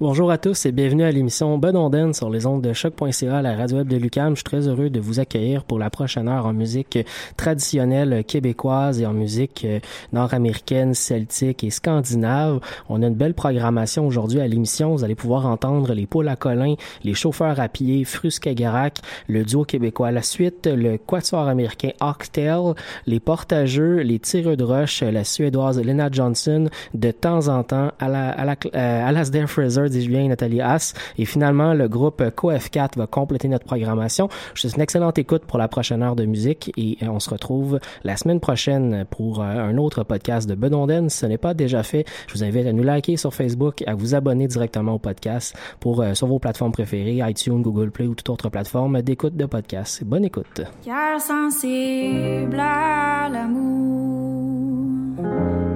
Bonjour à tous et bienvenue à l'émission Bedonden sur les ondes de choc.ca, la radio web de Lucam. Je suis très heureux de vous accueillir pour la prochaine heure en musique traditionnelle québécoise et en musique euh, nord-américaine, celtique et scandinave. On a une belle programmation aujourd'hui à l'émission. Vous allez pouvoir entendre les poules à Colin, les chauffeurs à pied, Fruscagarac, le duo québécois la suite, le quatuor américain Oxtail, les portageux, les tireux de roche, la suédoise Lena Johnson, de temps en temps à la, à la, euh, Alasdair Fraser, Julien et Nathalie Haas. Et finalement, le groupe CoF4 va compléter notre programmation. Je souhaite une excellente écoute pour la prochaine heure de musique et euh, on se retrouve la semaine prochaine pour euh, un autre podcast de Bedonden. Si ce n'est pas déjà fait, je vous invite à nous liker sur Facebook, à vous abonner directement au podcast pour euh, sur vos plateformes préférées, iTunes, Google Play ou toute autre plateforme d'écoute de podcast. Bonne écoute. Cœur sensible à l'amour,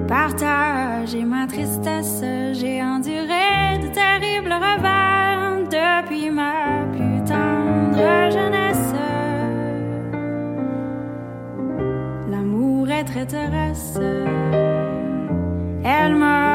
partager ma tristesse, j'ai enduré de terribles revers depuis ma plus tendre jeunesse. L'amour est traîtresse, elle m'a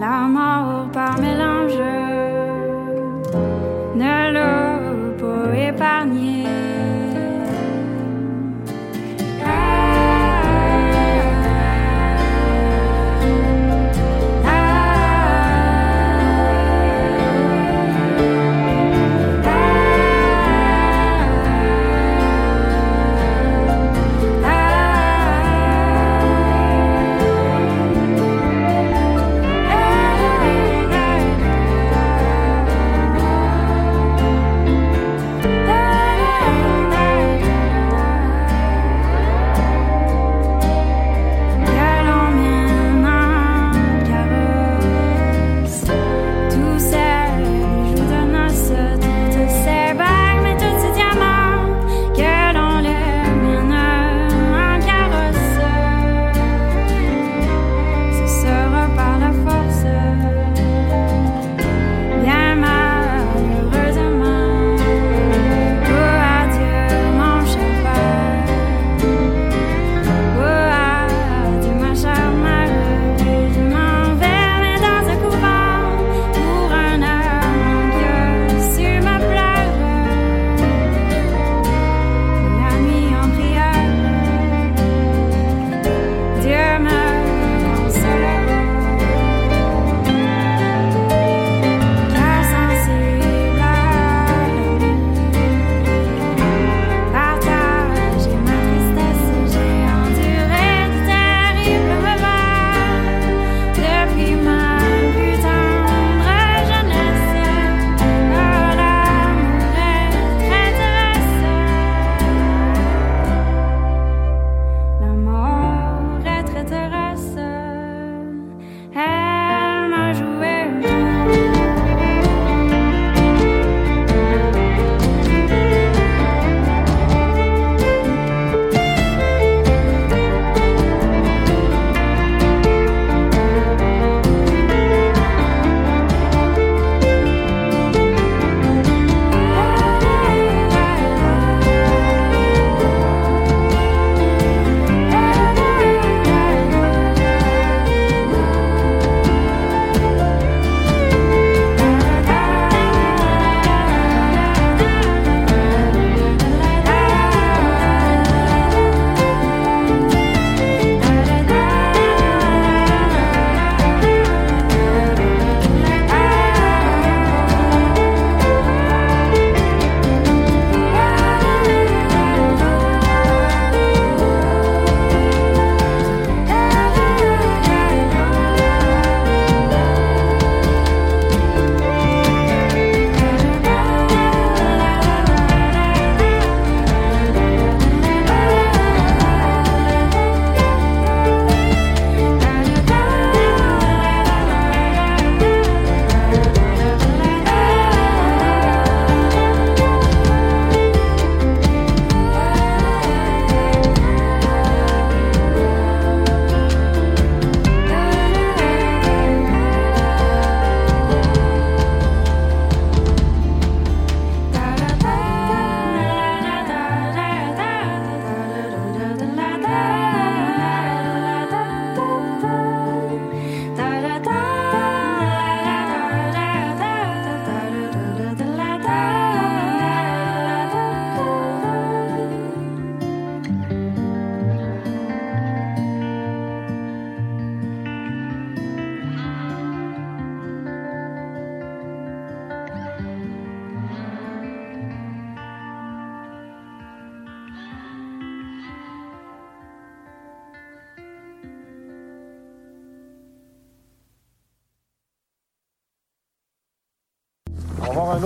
La mort par mélange.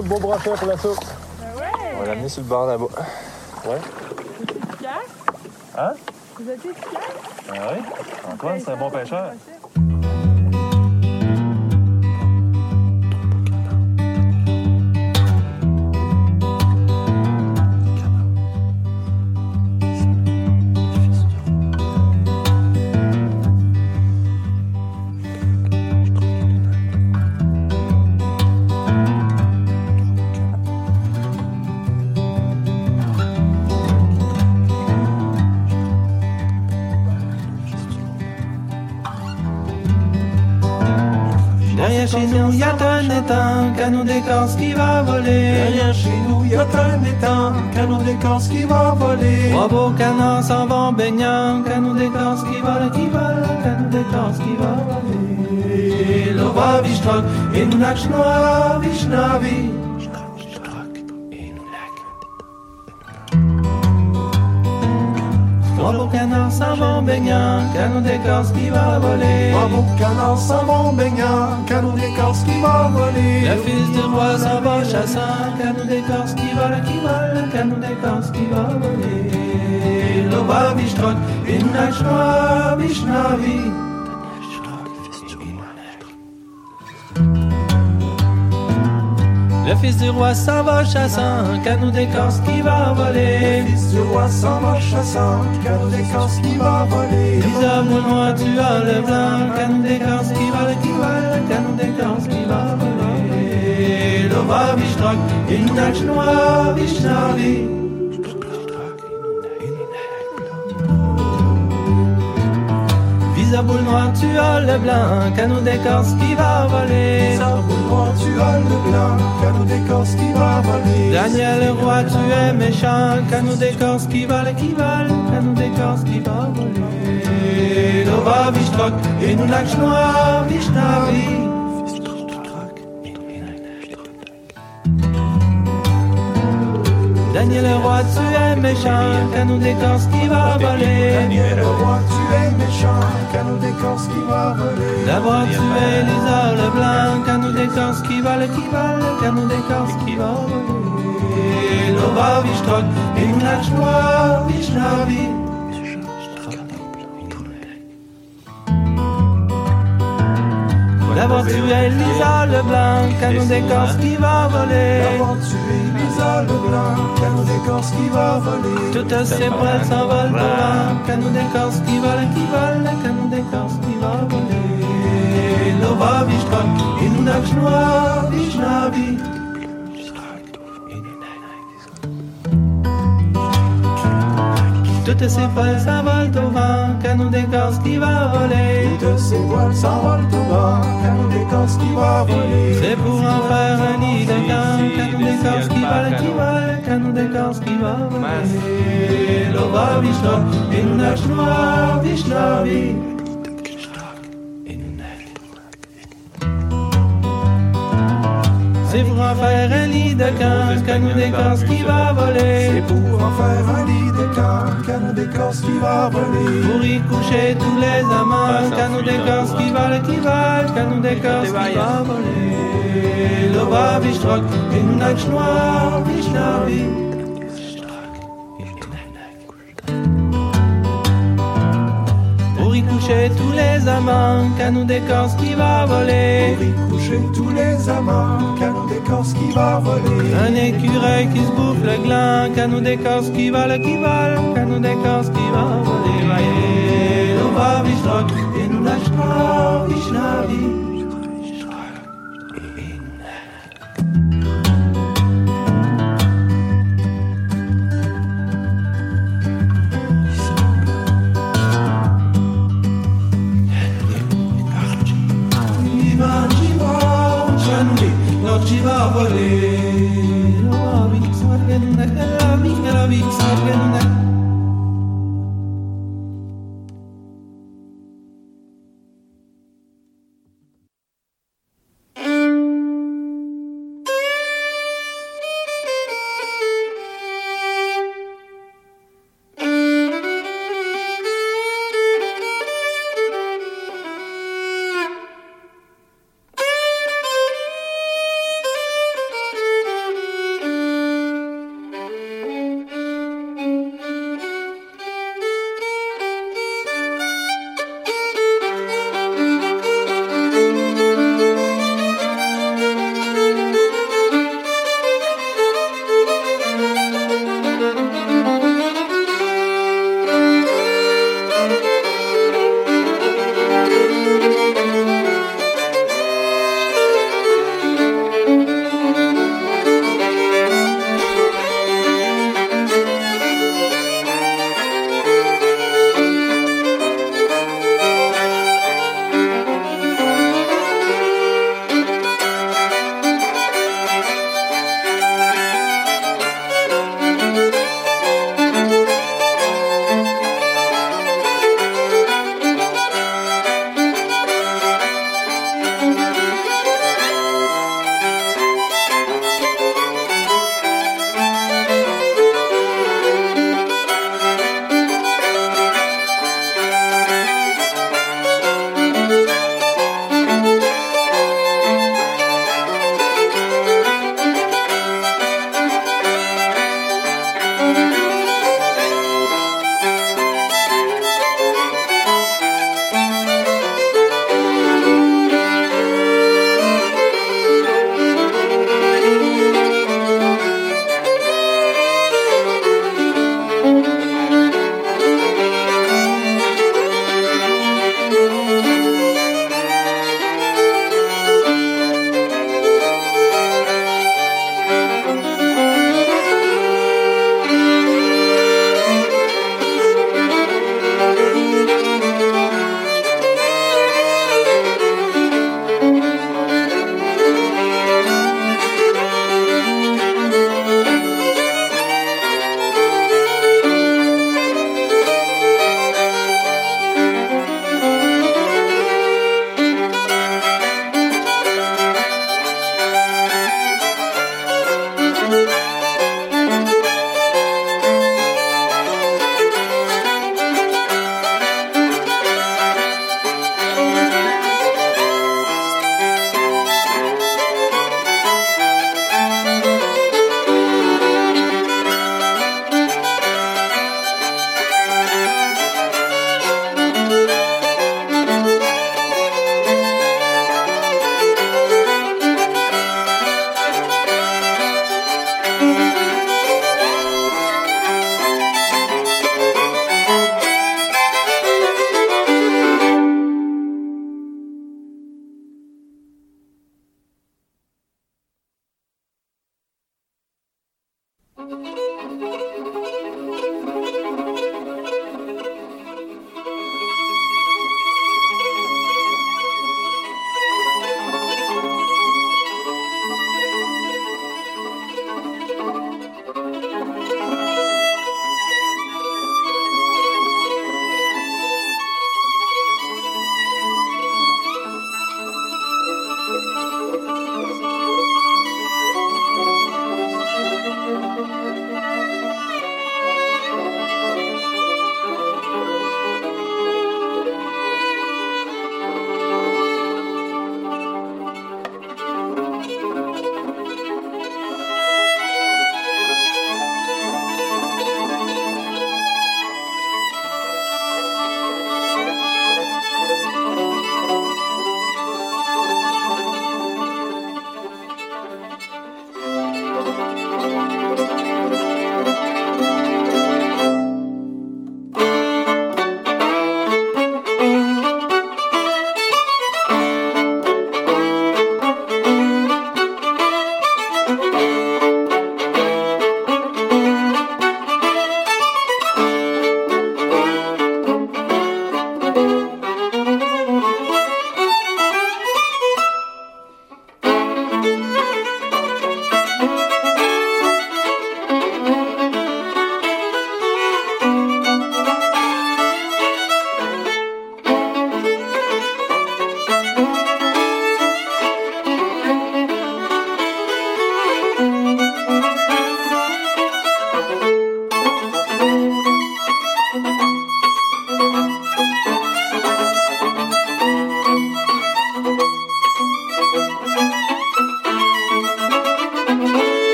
autre beau brochet pour la soupe. Ah ouais. On va l'amener sur le bord là-bas. Ouais. Vous êtes efficace? Hein? Vous êtes efficace? Ben oui. Antoine, c'est un bon pêcheur. Chez nous, y a un étang, canon d'écorce qui va voler. Derrière chez nous, y a un étang, canon d'écorce qui va voler. Trois beaux canards s'en vont baignant, canon d'écorce qui vole, qui vole, canon d'écorce qui va voler. Lova vishtrok, et nous nachnoa vont baignant, canon d'écorce qui va voler. Trois beaux canards s'en vont baignant, canon d'écorce qui va voler. Le fils du roi s'en va chassant, canon d'écorce qui vole, qui vole, canon d'écorce qui va voler. Lova vishtrok, et nous Le fils du roi s'en va chassant, canon d'écorce qui va voler. Le fils du roi s'en va chassant, canon d'écorce qui va voler. Les hommes noirs, tu as le blanc, canon d'écorce qui vole, qui vole, canon d'écorce qui va voler. Lova vishtrok, une nache noire, Vise à boule noire, tu as le blanc, canon d'écorce qui va voler. Vise à boule noire, tu as le blanc, canon d'écorce qui va voler. Daniel le roi, tu es méchant, canon d'écorce qui vole, qui vole, canon d'écorce qui va voler. Lova vishtrok, et nous nache noire, vishnavi. Daniel le roi, tu es méchant, canon d'écorce qui va voler. Daniel le roi, tu es méchant, canon d'écorce qui va voler. D'abord tu es Lisa le blanc, canon d'écorce qui vole, qui vole, canon d'écorce qui va voler. Et nous nache noire, vishnavi. D'abord tu es Lisa le blanc, canon d'écorce qui va voler. D'abord tu es Lisa le blanc, canon d'écorce qui va voler. Toutes ces poils s'envolent vent, canon d'écorce qui vole, qui vole, canon d'écorce qui va voler. Vishnavi. Toutes ces poils s'envolent au vent, canon d'écorce qui va voler. Toutes ces voiles s'envolent au vent, canon d'écorce qui va voler. C'est pour en faire un nid de camp, d'écorce qui vole, qui vole, canon d'écorce qui va voler. C'est pour en faire un lit de camp, canon d'écorce qui va voler. C'est pour en faire un lit de camp, canon d'écorce qui va voler. Pour y coucher tous les amants, canon d'écorce qui vole, qui vole, canon d'écorce qui va voler. Lova vishtrok, et nous nache noire, vishnavi. Coucher tous les amants, canon d'écorce qui va voler. Pour y coucher tous les amants, canon d'écorce qui va voler. Un écureuil qui se bouffe le gland, canon d'écorce qui vole, qui vole, canon d'écorce qui va voler. Vaillez, Lova vishtrok, et nous nache noire, vishnavi.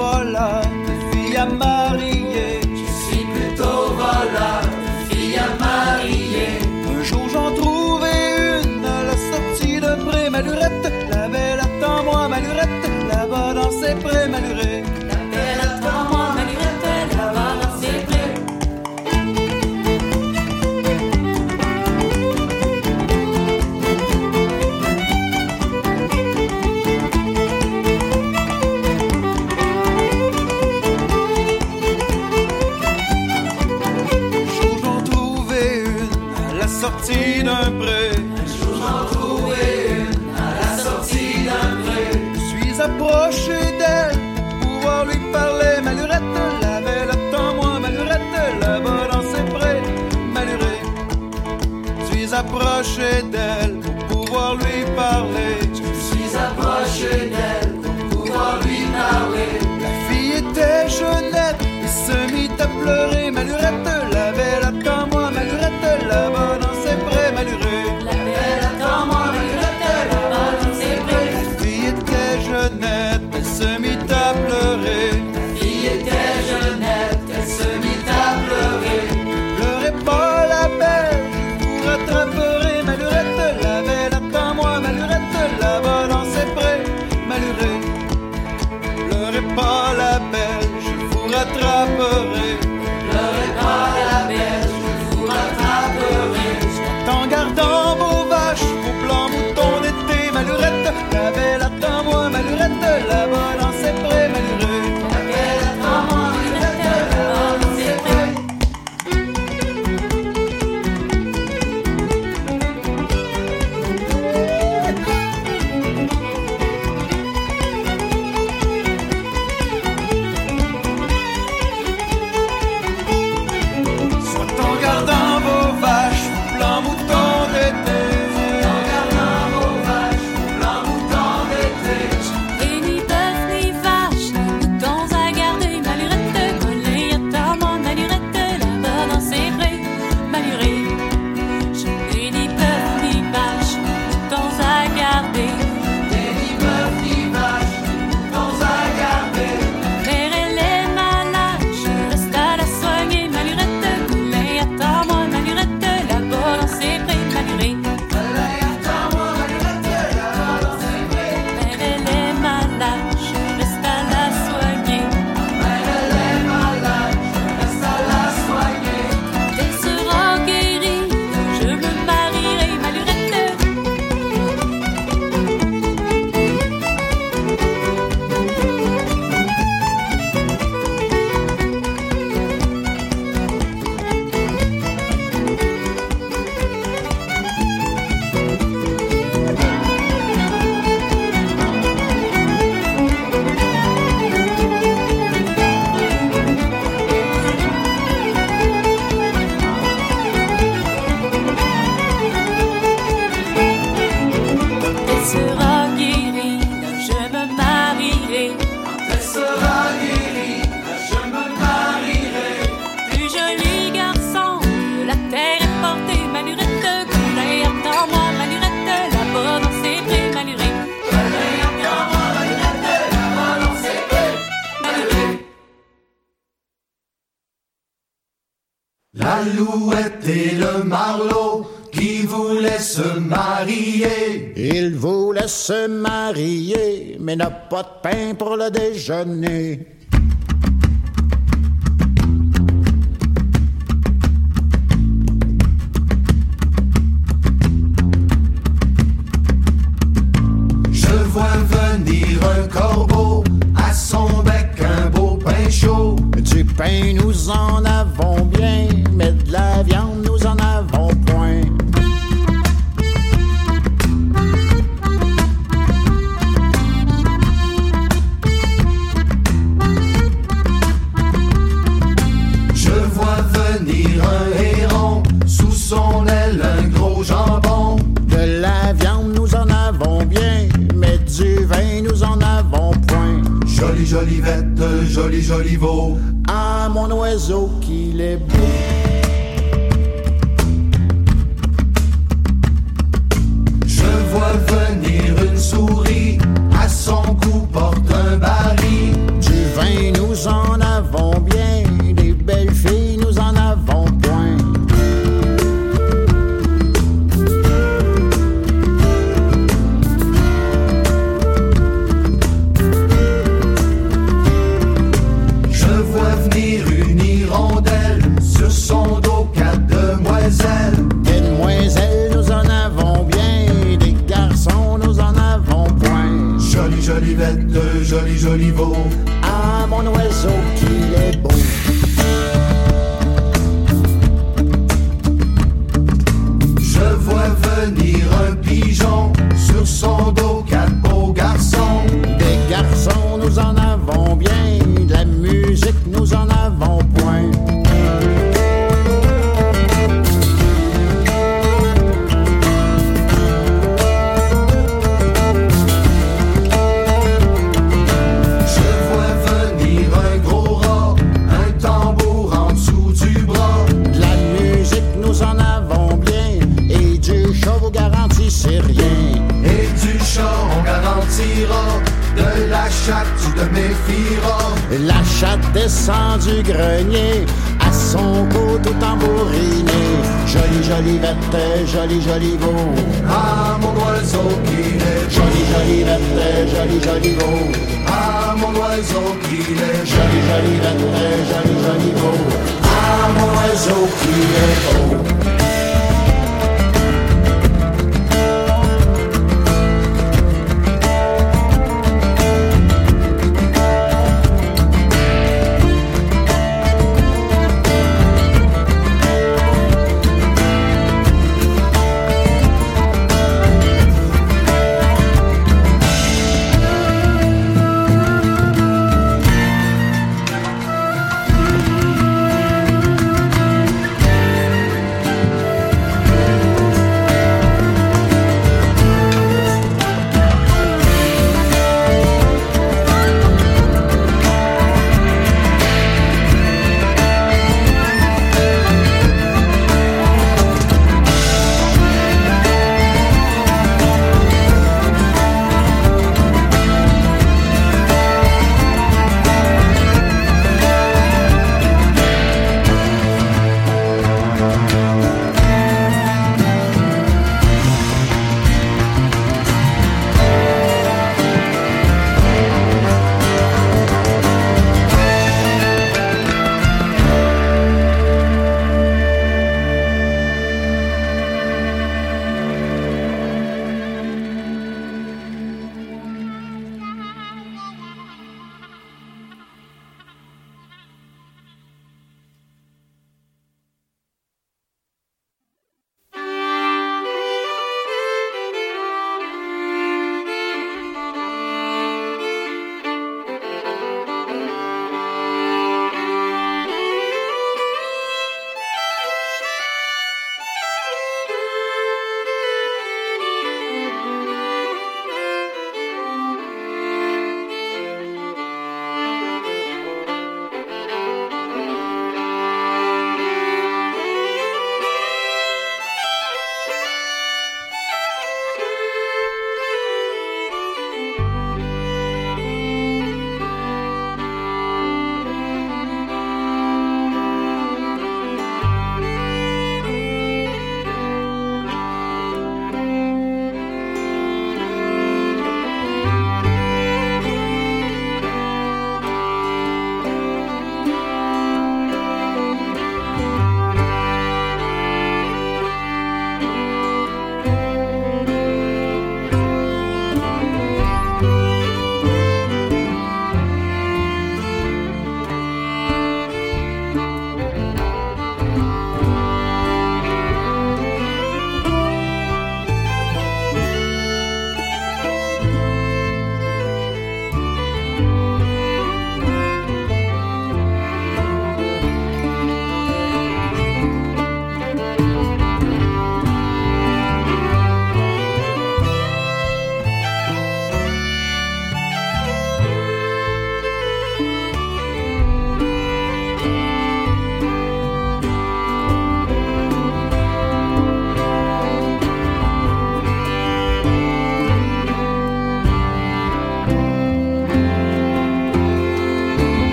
of love. l'alouette et le marlot qui voulait se marier. Il voulait se marier, mais n'a pas de pain pour le déjeuner. Je vois venir un corbeau à son bec un beau pain chaud. Du pain, nous en avons bien mais de la viande, nous en avons point. Je vois venir un héron, sous son aile un gros jambon. De la viande, nous en avons bien, mais du vin, nous en avons point. Jolie, jolie vête, joli, joli veau. Ah, mon oiseau, qu'il est beau.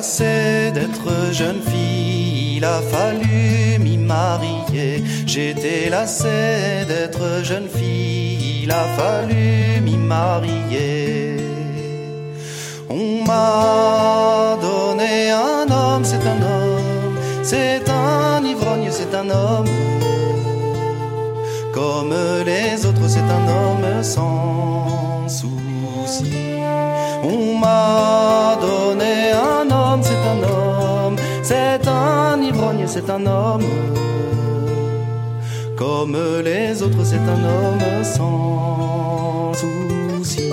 Lassé d'être jeune fille, il a fallu m'y marier. J'étais lassé d'être jeune fille, il a fallu m'y marier. On m'a donné un homme, c'est un homme, c'est un ivrogne, c'est un homme. Comme les autres, c'est un homme sans souci. On m'a donné c'est un ivrogne, c'est un homme. Comme les autres, c'est un homme sans souci.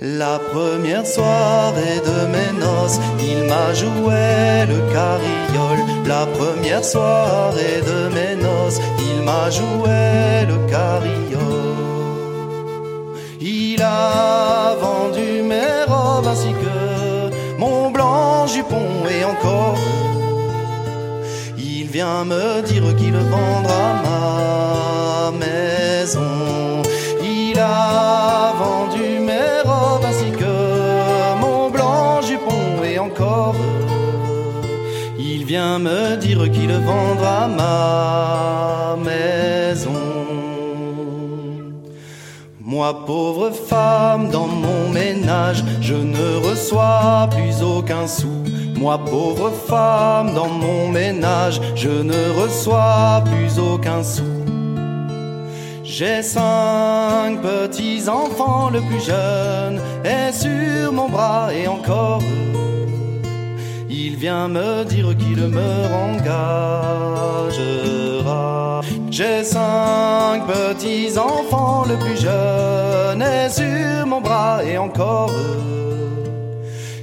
La première soirée de mes noces, il m'a joué le carriole. La première soirée de mes noces, il m'a joué le carriole. Il a vendu mes robes ainsi que mon blanc jupon et encore. Il vient me dire qu'il vendra ma maison. Il a vendu mes robes ainsi que mon blanc jupon et encore. Il vient me dire qu'il vendra ma maison. Moi, pauvre femme, dans mon ménage, je ne reçois plus aucun sou. Moi, pauvre femme, dans mon ménage, je ne reçois plus aucun sou. J'ai cinq petits enfants, le plus jeune est sur mon bras et encore. Il vient me dire qu'il me engagera. J'ai cinq petits enfants, le plus jeune est sur mon bras et encore.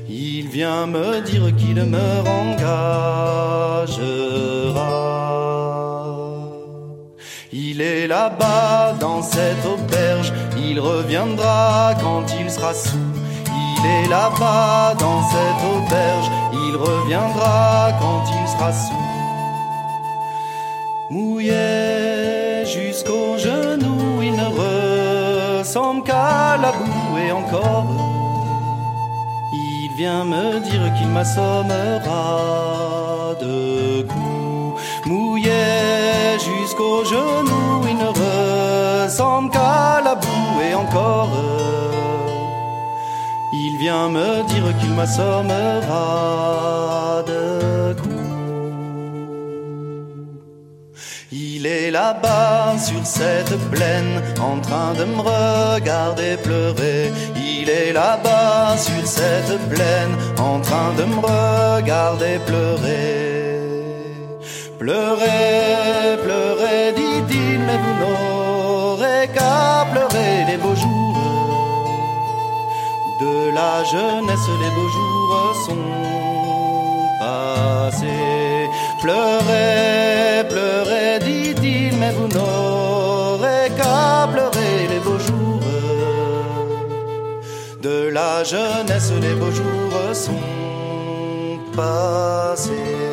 Il vient me dire qu'il me engagera. Il est là-bas dans cette auberge, il reviendra quand il sera sous. Il est là-bas dans cette auberge, il reviendra quand il sera sous. Mouillé jusqu'aux genoux, il ne ressemble qu'à la boue et encore. Il vient me dire qu'il m'assommera de coups. Mouillé jusqu'aux genoux, il ne ressemble qu'à la boue et encore. Il vient me dire qu'il m'assommera de coups. Il est là-bas sur cette plaine en train de me regarder pleurer. Il est là-bas sur cette plaine en train de me regarder pleurer. Pleurez, pleurez, dit-il, mais vous n'aurez qu'à pleurer les beaux jours. De la jeunesse, les beaux jours sont passés. La jeunesse, les beaux jours sont passés.